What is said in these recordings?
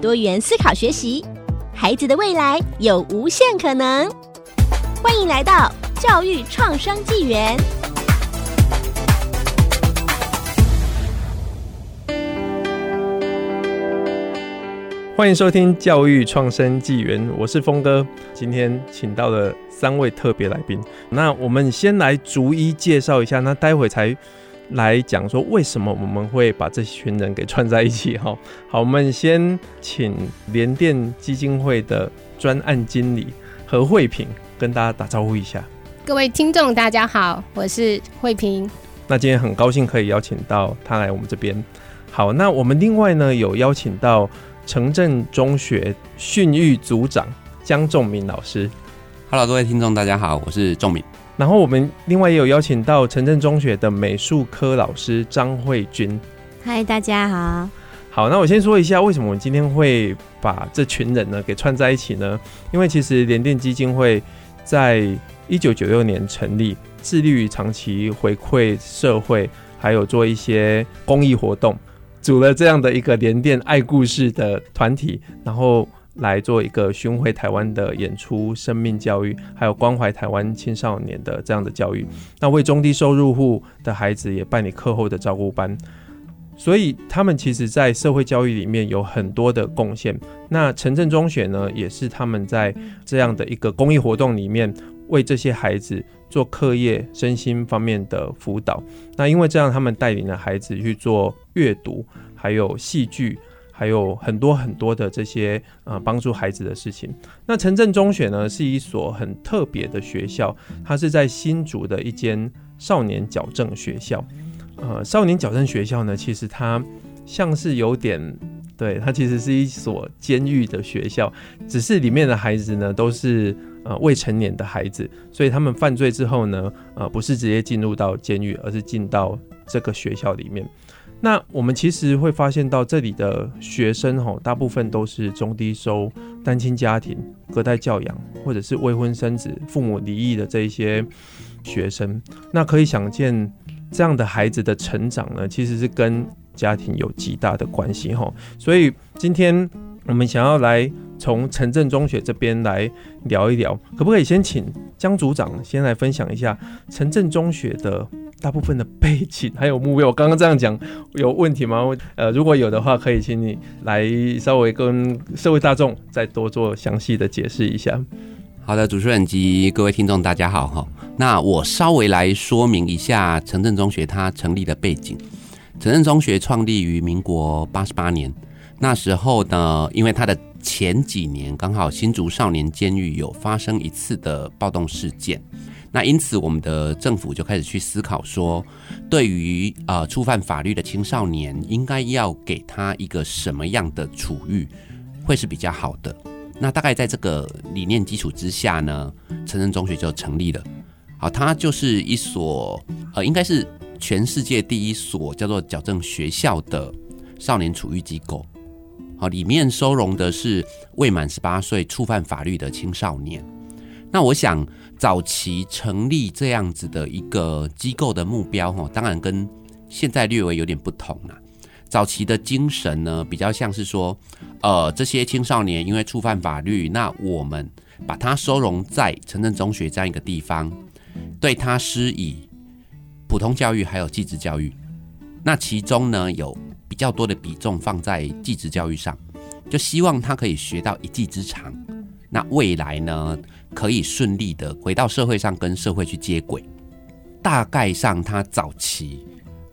多元思考学习，孩子的未来有无限可能。欢迎来到教育创生纪元。欢迎收听教育创生纪元，我是峰哥。今天请到了三位特别来宾，那我们先来逐一介绍一下，那待会才来讲说为什么我们会把这群人给串在一起。哈，好，我们先请联电基金会的专案经理何慧平。跟大家打招呼一下，各位听众，大家好，我是慧平。那今天很高兴可以邀请到他来我们这边。好，那我们另外呢有邀请到城镇中学训育组长江仲明老师。Hello，各位听众，大家好，我是仲敏。然后我们另外也有邀请到城镇中学的美术科老师张慧君。嗨，大家好。好，那我先说一下为什么我们今天会把这群人呢给串在一起呢？因为其实联电基金会。在一九九六年成立，致力于长期回馈社会，还有做一些公益活动，组了这样的一个联电爱故事的团体，然后来做一个巡回台湾的演出、生命教育，还有关怀台湾青少年的这样的教育。那为中低收入户的孩子也办理课后的照顾班。所以他们其实，在社会教育里面有很多的贡献。那城镇中学呢，也是他们在这样的一个公益活动里面，为这些孩子做课业、身心方面的辅导。那因为这样，他们带领了孩子去做阅读，还有戏剧，还有很多很多的这些呃帮助孩子的事情。那城镇中学呢，是一所很特别的学校，它是在新竹的一间少年矫正学校。呃，少年矫正学校呢，其实它像是有点，对，它其实是一所监狱的学校，只是里面的孩子呢都是呃未成年的孩子，所以他们犯罪之后呢，呃，不是直接进入到监狱，而是进到这个学校里面。那我们其实会发现到这里的学生吼，大部分都是中低收、单亲家庭、隔代教养，或者是未婚生子、父母离异的这一些学生。那可以想见。这样的孩子的成长呢，其实是跟家庭有极大的关系哈。所以今天我们想要来从城镇中学这边来聊一聊，可不可以先请江组长先来分享一下城镇中学的大部分的背景 还有目标？我刚刚这样讲有问题吗？呃，如果有的话，可以请你来稍微跟社会大众再多做详细的解释一下。好的，主持人及各位听众，大家好哈。那我稍微来说明一下城镇中学它成立的背景。城镇中学创立于民国八十八年，那时候呢，因为它的前几年刚好新竹少年监狱有发生一次的暴动事件，那因此我们的政府就开始去思考说，对于呃触犯法律的青少年，应该要给他一个什么样的处遇会是比较好的。那大概在这个理念基础之下呢，成人中学就成立了。好，它就是一所呃，应该是全世界第一所叫做矫正学校的少年处遇机构。好，里面收容的是未满十八岁触犯法律的青少年。那我想早期成立这样子的一个机构的目标，哈，当然跟现在略微有点不同了。早期的精神呢，比较像是说，呃，这些青少年因为触犯法律，那我们把他收容在城镇中学这样一个地方，对他施以普通教育还有技职教育。那其中呢，有比较多的比重放在技职教育上，就希望他可以学到一技之长，那未来呢，可以顺利的回到社会上跟社会去接轨。大概上，他早期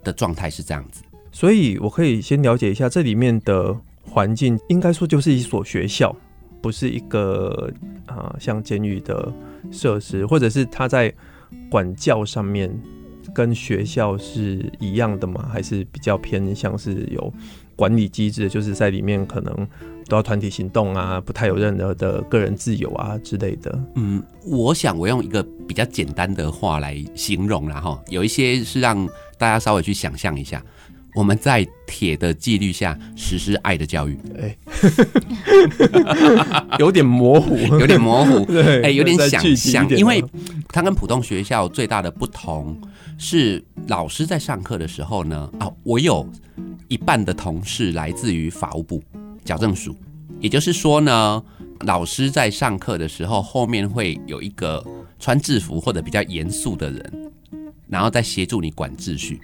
的状态是这样子。所以，我可以先了解一下这里面的环境，应该说就是一所学校，不是一个啊、呃、像监狱的设施，或者是他在管教上面跟学校是一样的吗？还是比较偏向是有管理机制，就是在里面可能都要团体行动啊，不太有任何的个人自由啊之类的。嗯，我想我用一个比较简单的话来形容，然后有一些是让大家稍微去想象一下。我们在铁的纪律下实施爱的教育，哎，有点模糊，有点模糊，对，哎，有点想象，因为它跟普通学校最大的不同是，老师在上课的时候呢，啊，我有一半的同事来自于法务部矫正署，也就是说呢，老师在上课的时候，后面会有一个穿制服或者比较严肃的人，然后再协助你管秩序，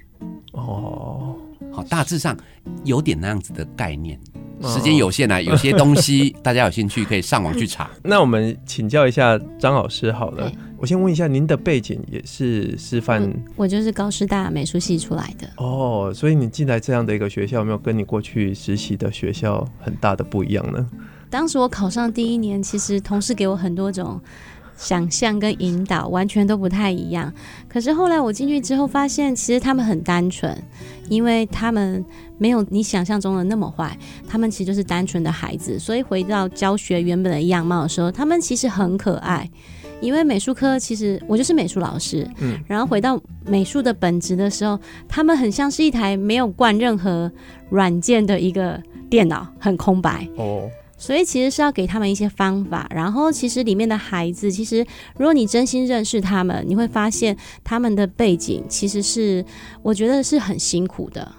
哦。好，大致上有点那样子的概念。时间有限啊，有些东西大家有兴趣可以上网去查。那我们请教一下张老师好了，我先问一下，您的背景也是师范？我就是高师大美术系出来的。哦，所以你进来这样的一个学校，有没有跟你过去实习的学校很大的不一样呢？当时我考上第一年，其实同事给我很多种。想象跟引导完全都不太一样，可是后来我进去之后发现，其实他们很单纯，因为他们没有你想象中的那么坏，他们其实就是单纯的孩子，所以回到教学原本的样貌的时候，他们其实很可爱。因为美术科其实我就是美术老师，嗯，然后回到美术的本质的时候，他们很像是一台没有灌任何软件的一个电脑，很空白哦。所以其实是要给他们一些方法，然后其实里面的孩子，其实如果你真心认识他们，你会发现他们的背景其实是，我觉得是很辛苦的。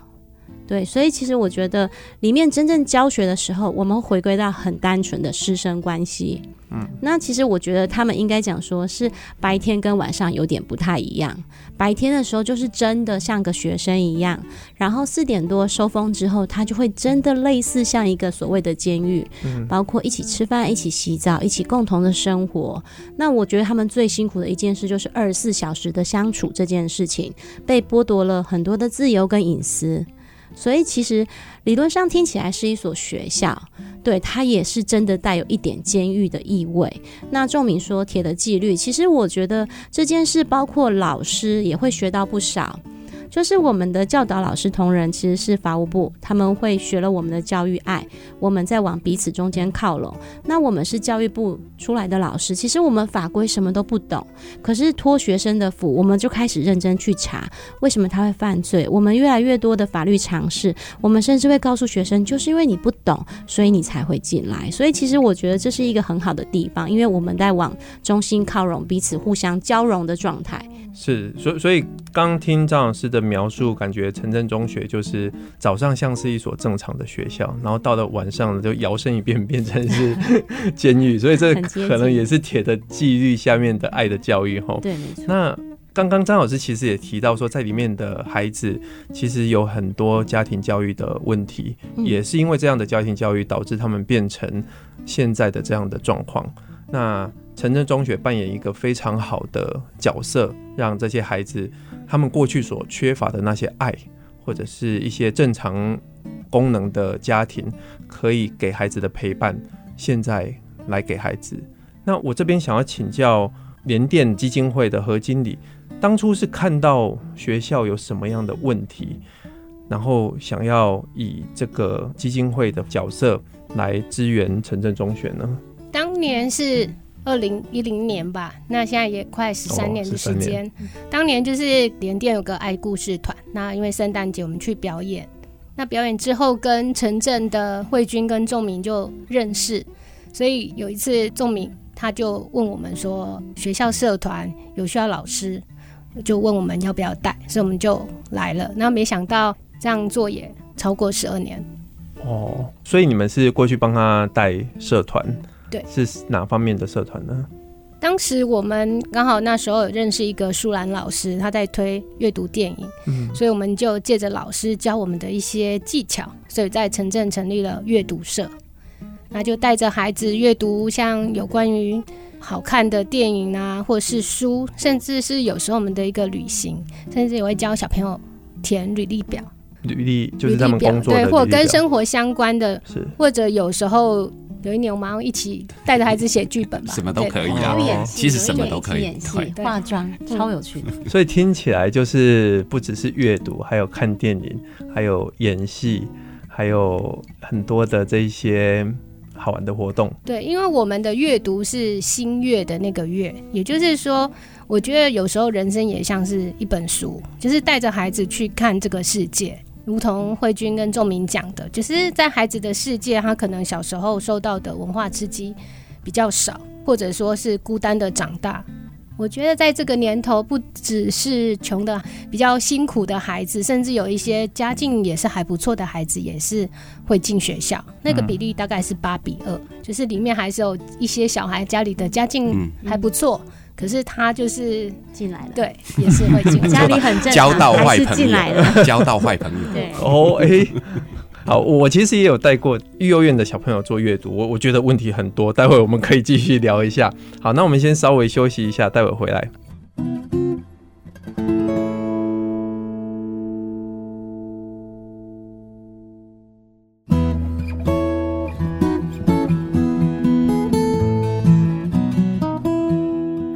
对，所以其实我觉得里面真正教学的时候，我们回归到很单纯的师生关系。嗯，那其实我觉得他们应该讲说是白天跟晚上有点不太一样。白天的时候就是真的像个学生一样，然后四点多收风之后，他就会真的类似像一个所谓的监狱，嗯，包括一起吃饭、一起洗澡、一起共同的生活。那我觉得他们最辛苦的一件事就是二十四小时的相处这件事情，被剥夺了很多的自由跟隐私。所以其实理论上听起来是一所学校，对，它也是真的带有一点监狱的意味。那仲明说铁的纪律，其实我觉得这件事包括老师也会学到不少。就是我们的教导老师同仁其实是法务部，他们会学了我们的教育爱，我们在往彼此中间靠拢。那我们是教育部出来的老师，其实我们法规什么都不懂，可是托学生的福，我们就开始认真去查为什么他会犯罪。我们越来越多的法律常识，我们甚至会告诉学生，就是因为你不懂，所以你才会进来。所以其实我觉得这是一个很好的地方，因为我们在往中心靠拢，彼此互相交融的状态。是，所以所以刚听张老师的描述，感觉城镇中学就是早上像是一所正常的学校，然后到了晚上就摇身一变变成是 监狱，所以这可能也是铁的纪律下面的爱的教育哈。对，没错。那刚刚张老师其实也提到说，在里面的孩子其实有很多家庭教育的问题，嗯、也是因为这样的家庭教育导致他们变成现在的这样的状况。那城镇中学扮演一个非常好的角色，让这些孩子他们过去所缺乏的那些爱，或者是一些正常功能的家庭可以给孩子的陪伴，现在来给孩子。那我这边想要请教联电基金会的何经理，当初是看到学校有什么样的问题，然后想要以这个基金会的角色来支援城镇中学呢？当年是。二零一零年吧，那现在也快十三年的时间。哦、当年就是联电有个爱故事团，那因为圣诞节我们去表演，那表演之后跟城镇的慧君跟仲明就认识，所以有一次仲明他就问我们说，学校社团有需要老师，就问我们要不要带，所以我们就来了。那没想到这样做也超过十二年。哦，所以你们是过去帮他带社团？对，是哪方面的社团呢？当时我们刚好那时候有认识一个舒兰老师，他在推阅读电影，嗯，所以我们就借着老师教我们的一些技巧，所以在城镇成立了阅读社，那就带着孩子阅读像有关于好看的电影啊，或者是书，甚至是有时候我们的一个旅行，甚至也会教小朋友填履历表，履历就是他们工作的对，或者跟生活相关的，是。或者有时候。有一年我们要一起带着孩子写剧本吧，什么都可以啊，其实什么都可以，演戏、化妆，超有趣的。所以听起来就是不只是阅读，还有看电影，还有演戏，还有很多的这一些好玩的活动。对，因为我们的阅读是新月的那个月，也就是说。我觉得有时候人生也像是一本书，就是带着孩子去看这个世界，如同慧君跟仲明讲的，就是在孩子的世界，他可能小时候受到的文化刺激比较少，或者说是孤单的长大。我觉得在这个年头，不只是穷的、比较辛苦的孩子，甚至有一些家境也是还不错的孩子，也是会进学校。那个比例大概是八比二，就是里面还是有一些小孩家里的家境还不错。嗯嗯可是他就是进来了，对，也是会进 家里很正常，交到坏朋友，进来了，交到坏朋友。对，哦，哎，好，我其实也有带过育幼院的小朋友做阅读，我我觉得问题很多，待会我们可以继续聊一下。好，那我们先稍微休息一下，待会回来。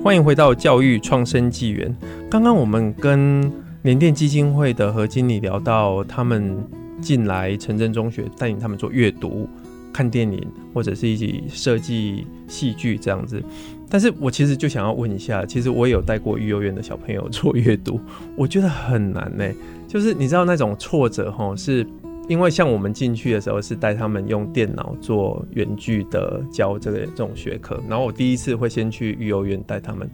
欢迎回到教育创生纪元。刚刚我们跟联电基金会的何经理聊到，他们进来城镇中学，带领他们做阅读、看电影，或者是一起设计戏剧这样子。但是我其实就想要问一下，其实我也有带过育幼院的小朋友做阅读，我觉得很难呢。就是你知道那种挫折齁，是。因为像我们进去的时候是带他们用电脑做远距的教这个这种学科，然后我第一次会先去育幼院带他们，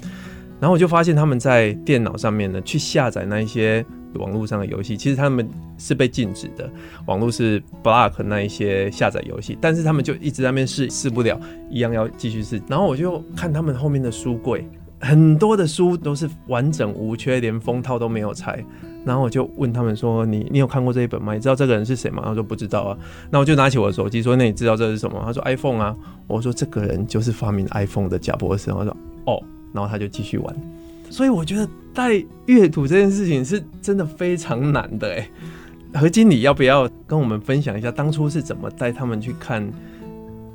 然后我就发现他们在电脑上面呢去下载那一些网络上的游戏，其实他们是被禁止的，网络是 block 那一些下载游戏，但是他们就一直在那边试试不了，一样要继续试，然后我就看他们后面的书柜，很多的书都是完整无缺，连封套都没有拆。然后我就问他们说：“你你有看过这一本吗？你知道这个人是谁吗？”他说：“不知道啊。”那我就拿起我的手机说：“那你知道这是什么？”他说：“iPhone 啊。”我说：“这个人就是发明 iPhone 的贾伯斯。”我说：“哦。”然后他就继续玩。所以我觉得带阅读这件事情是真的非常难的哎。何经理要不要跟我们分享一下当初是怎么带他们去看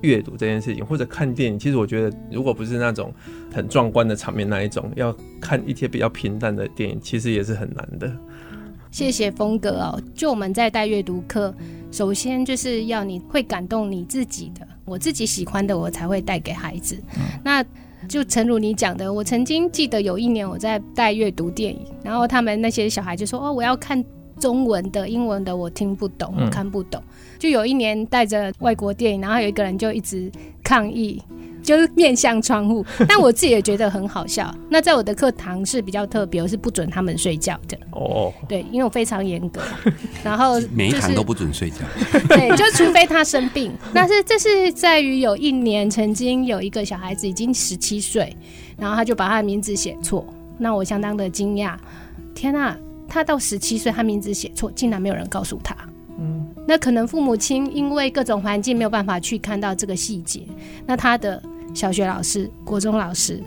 阅读这件事情，或者看电影？其实我觉得，如果不是那种很壮观的场面那一种，要看一些比较平淡的电影，其实也是很难的。谢谢峰哥哦。就我们在带阅读课，首先就是要你会感动你自己的，我自己喜欢的，我才会带给孩子。嗯、那就诚如你讲的，我曾经记得有一年我在带阅读电影，然后他们那些小孩就说：“哦，我要看中文的，英文的我听不懂，我看不懂。嗯”就有一年带着外国电影，然后有一个人就一直抗议。就是面向窗户，但我自己也觉得很好笑。那在我的课堂是比较特别，我是不准他们睡觉的。哦，对，因为我非常严格。然后、就是、每一堂都不准睡觉。对，就除非他生病。但是这是在于有一年曾经有一个小孩子已经十七岁，然后他就把他的名字写错，那我相当的惊讶。天啊，他到十七岁，他名字写错，竟然没有人告诉他。嗯，那可能父母亲因为各种环境没有办法去看到这个细节，那他的。小学老师、国中老师，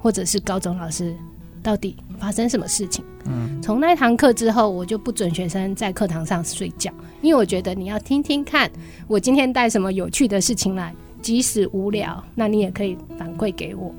或者是高中老师，到底发生什么事情？嗯，从那堂课之后，我就不准学生在课堂上睡觉，因为我觉得你要听听看，我今天带什么有趣的事情来，即使无聊，那你也可以反馈给我。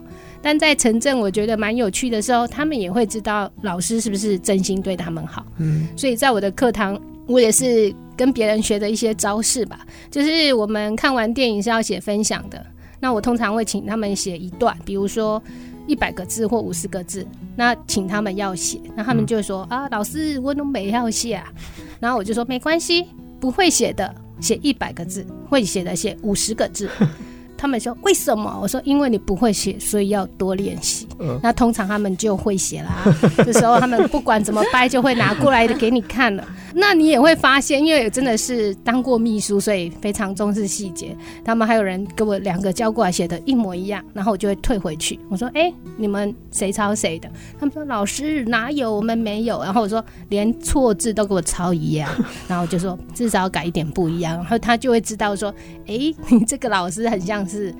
但在城镇，我觉得蛮有趣的时候，他们也会知道老师是不是真心对他们好。嗯，所以在我的课堂，我也是跟别人学的一些招式吧，就是我们看完电影是要写分享的。那我通常会请他们写一段，比如说一百个字或五十个字，那请他们要写，那他们就说、嗯、啊，老师我都没要写啊，然后我就说没关系，不会写的写一百个字，会写的写五十个字。他们说为什么？我说因为你不会写，所以要多练习。嗯、那通常他们就会写啦。这时候他们不管怎么掰，就会拿过来的给你看了。那你也会发现，因为真的是当过秘书，所以非常重视细节。他们还有人给我两个交过来写的一模一样，然后我就会退回去。我说：“哎、欸，你们谁抄谁的？”他们说：“老师哪有？我们没有。”然后我说：“连错字都给我抄一样。” 然后我就说：“至少改一点不一样。”然后他就会知道说：“哎、欸，你这个老师很像是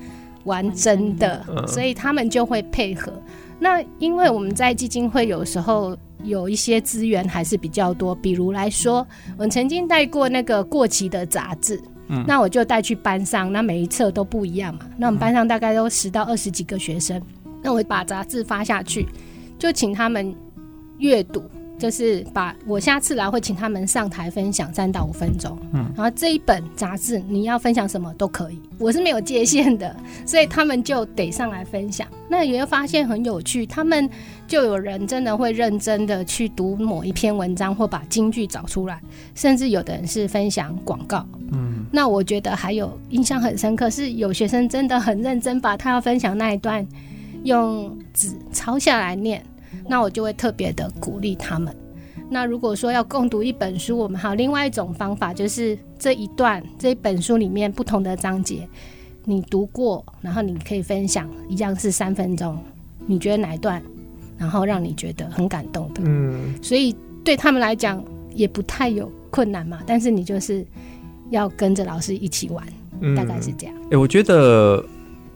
玩真的。”所以他们就会配合。那因为我们在基金会有时候。有一些资源还是比较多，比如来说，我曾经带过那个过期的杂志，嗯，那我就带去班上，那每一册都不一样嘛。那我们班上大概都十到二十几个学生，那我把杂志发下去，就请他们阅读。就是把我下次来会请他们上台分享三到五分钟，嗯，然后这一本杂志你要分享什么都可以，我是没有界限的，所以他们就得上来分享。那也会发现很有趣，他们就有人真的会认真的去读某一篇文章或把金句找出来，甚至有的人是分享广告，嗯，那我觉得还有印象很深刻是有学生真的很认真把他要分享那一段用纸抄下来念。那我就会特别的鼓励他们。那如果说要共读一本书，我们还有另外一种方法，就是这一段这一本书里面不同的章节，你读过，然后你可以分享，一样是三分钟，你觉得哪一段，然后让你觉得很感动的。嗯，所以对他们来讲也不太有困难嘛，但是你就是要跟着老师一起玩，嗯，大概是这样。哎、欸，我觉得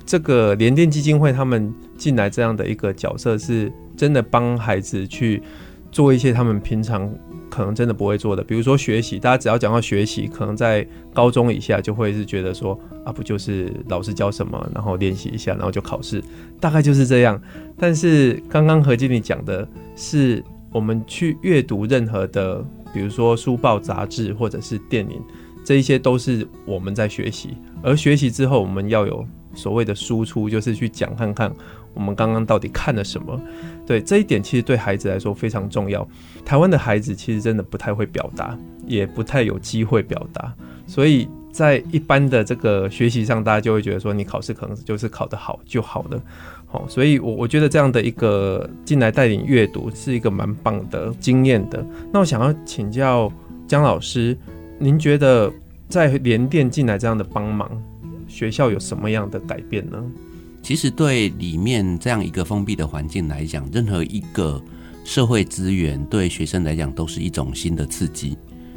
这个联电基金会他们进来这样的一个角色是。真的帮孩子去做一些他们平常可能真的不会做的，比如说学习。大家只要讲到学习，可能在高中以下就会是觉得说啊，不就是老师教什么，然后练习一下，然后就考试，大概就是这样。但是刚刚何经理讲的是，我们去阅读任何的，比如说书报、杂志或者是电影，这一些都是我们在学习。而学习之后，我们要有所谓的输出，就是去讲看看。我们刚刚到底看了什么？对，这一点，其实对孩子来说非常重要。台湾的孩子其实真的不太会表达，也不太有机会表达，所以在一般的这个学习上，大家就会觉得说，你考试可能就是考得好就好了。好，所以我我觉得这样的一个进来带领阅读是一个蛮棒的经验的。那我想要请教江老师，您觉得在联电进来这样的帮忙，学校有什么样的改变呢？其实对里面这样一个封闭的环境来讲，任何一个社会资源对学生来讲都是一种新的刺激。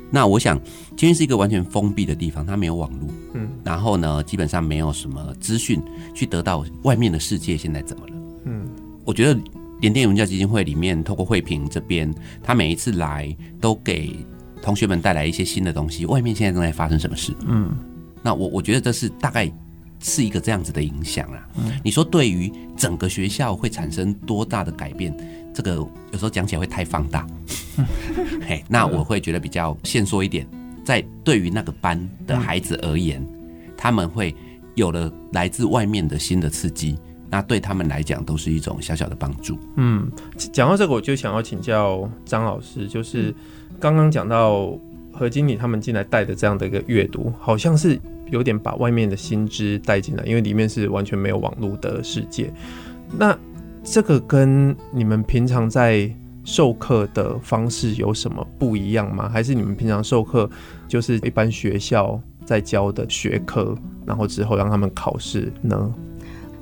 那我想，今天是一个完全封闭的地方，它没有网络，嗯，然后呢，基本上没有什么资讯去得到外面的世界现在怎么了，嗯，我觉得联电文教基金会里面透过惠平这边，他每一次来都给同学们带来一些新的东西。外面现在正在发生什么事？嗯，那我我觉得这是大概。是一个这样子的影响啊。你说对于整个学校会产生多大的改变？这个有时候讲起来会太放大。嘿，那我会觉得比较限缩一点，在对于那个班的孩子而言，他们会有了来自外面的新的刺激，那对他们来讲都是一种小小的帮助。嗯，讲到这个，我就想要请教张老师，就是刚刚讲到何经理他们进来带的这样的一个阅读，好像是。有点把外面的新知带进来，因为里面是完全没有网络的世界。那这个跟你们平常在授课的方式有什么不一样吗？还是你们平常授课就是一般学校在教的学科，然后之后让他们考试呢？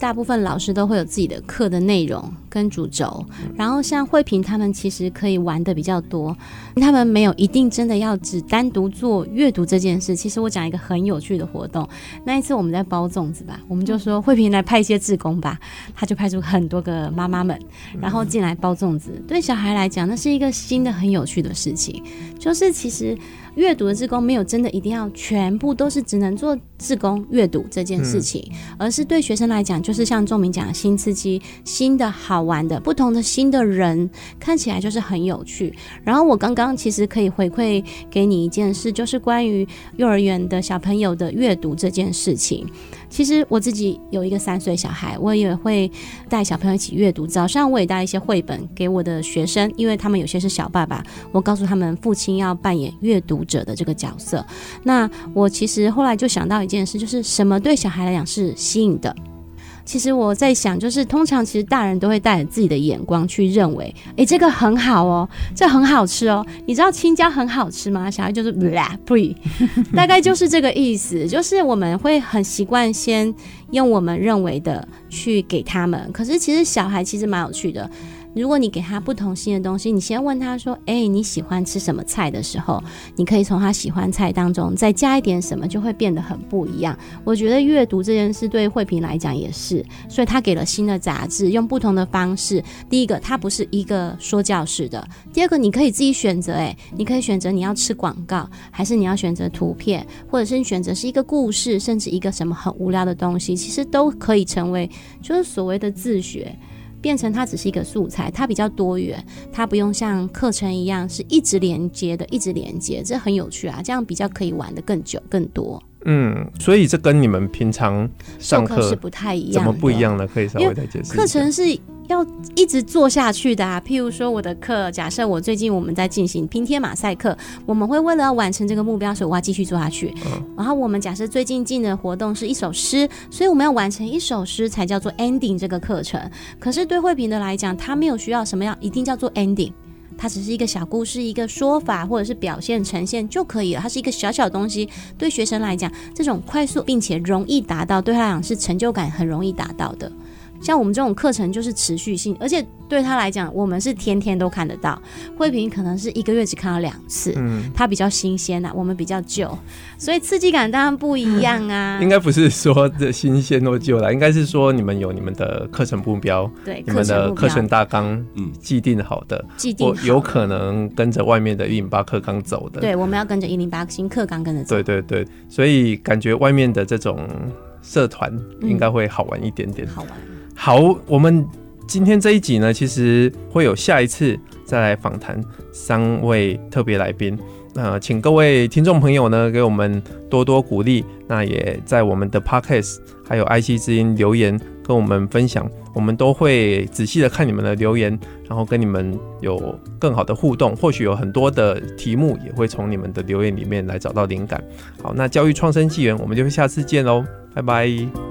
大部分老师都会有自己的课的内容跟主轴，然后像慧萍他们其实可以玩的比较多，他们没有一定真的要只单独做阅读这件事。其实我讲一个很有趣的活动，那一次我们在包粽子吧，我们就说慧萍来派一些志工吧，他就派出很多个妈妈们，然后进来包粽子。对小孩来讲，那是一个新的很有趣的事情，就是其实。阅读的志工没有真的一定要全部都是只能做志工阅读这件事情，而是对学生来讲，就是像仲明讲的新刺激、新的好玩的、不同的新的人，看起来就是很有趣。然后我刚刚其实可以回馈给你一件事，就是关于幼儿园的小朋友的阅读这件事情。其实我自己有一个三岁小孩，我也会带小朋友一起阅读。早上我也带一些绘本给我的学生，因为他们有些是小爸爸，我告诉他们父亲要扮演阅读者的这个角色。那我其实后来就想到一件事，就是什么对小孩来讲是吸引的。其实我在想，就是通常其实大人都会带着自己的眼光去认为，诶，这个很好哦，这很好吃哦。你知道青椒很好吃吗？小孩就是啦，不，大概就是这个意思。就是我们会很习惯先用我们认为的去给他们。可是其实小孩其实蛮有趣的，如果你给他不同新的东西，你先问他说：“哎，你喜欢吃什么菜？”的时候，你可以从他喜欢菜当中再加一点什么，就会变得很不一样。我觉得阅读这件事对慧萍来讲也是，所以他给了新的杂志，用不同的方式。第一个，它不是一个说教式的；第二个，你可以自己选择，哎，你可以选择你要吃广告，还是你要选择图片，或者是你选择是一个故事，甚至一个什么很无聊的东西，其实都可以成为就是所谓的自学。变成它只是一个素材，它比较多元，它不用像课程一样是一直连接的，一直连接，这很有趣啊，这样比较可以玩的更久更多。嗯，所以这跟你们平常上课是不太一样，怎么不一样呢？可以稍微再解释一下。课程是要一直做下去的啊。譬如说我的课，假设我最近我们在进行拼贴马赛克，我们会为了要完成这个目标，所以我要继续做下去。嗯。然后我们假设最近进的活动是一首诗，所以我们要完成一首诗才叫做 ending 这个课程。可是对慧平的来讲，他没有需要什么样一定叫做 ending。它只是一个小故事，一个说法，或者是表现呈现就可以了。它是一个小小东西，对学生来讲，这种快速并且容易达到，对他来讲是成就感很容易达到的。像我们这种课程就是持续性，而且对他来讲，我们是天天都看得到。慧萍可能是一个月只看到两次，嗯，他比较新鲜啊，我们比较旧，所以刺激感当然不一样啊。应该不是说这新鲜或旧啦，应该是说你们有你们的课程目标，对，你们的课程大纲，嗯，既定好的，既定有可能跟着外面的一零八课纲走的，对，我们要跟着一零八新课纲跟着走，对对对，所以感觉外面的这种社团应该会好玩一点点，好玩。好，我们今天这一集呢，其实会有下一次再来访谈三位特别来宾。那请各位听众朋友呢，给我们多多鼓励。那也在我们的 Podcast 还有 IC 之音留言跟我们分享，我们都会仔细的看你们的留言，然后跟你们有更好的互动。或许有很多的题目也会从你们的留言里面来找到灵感。好，那教育创生纪元，我们就下次见喽，拜拜。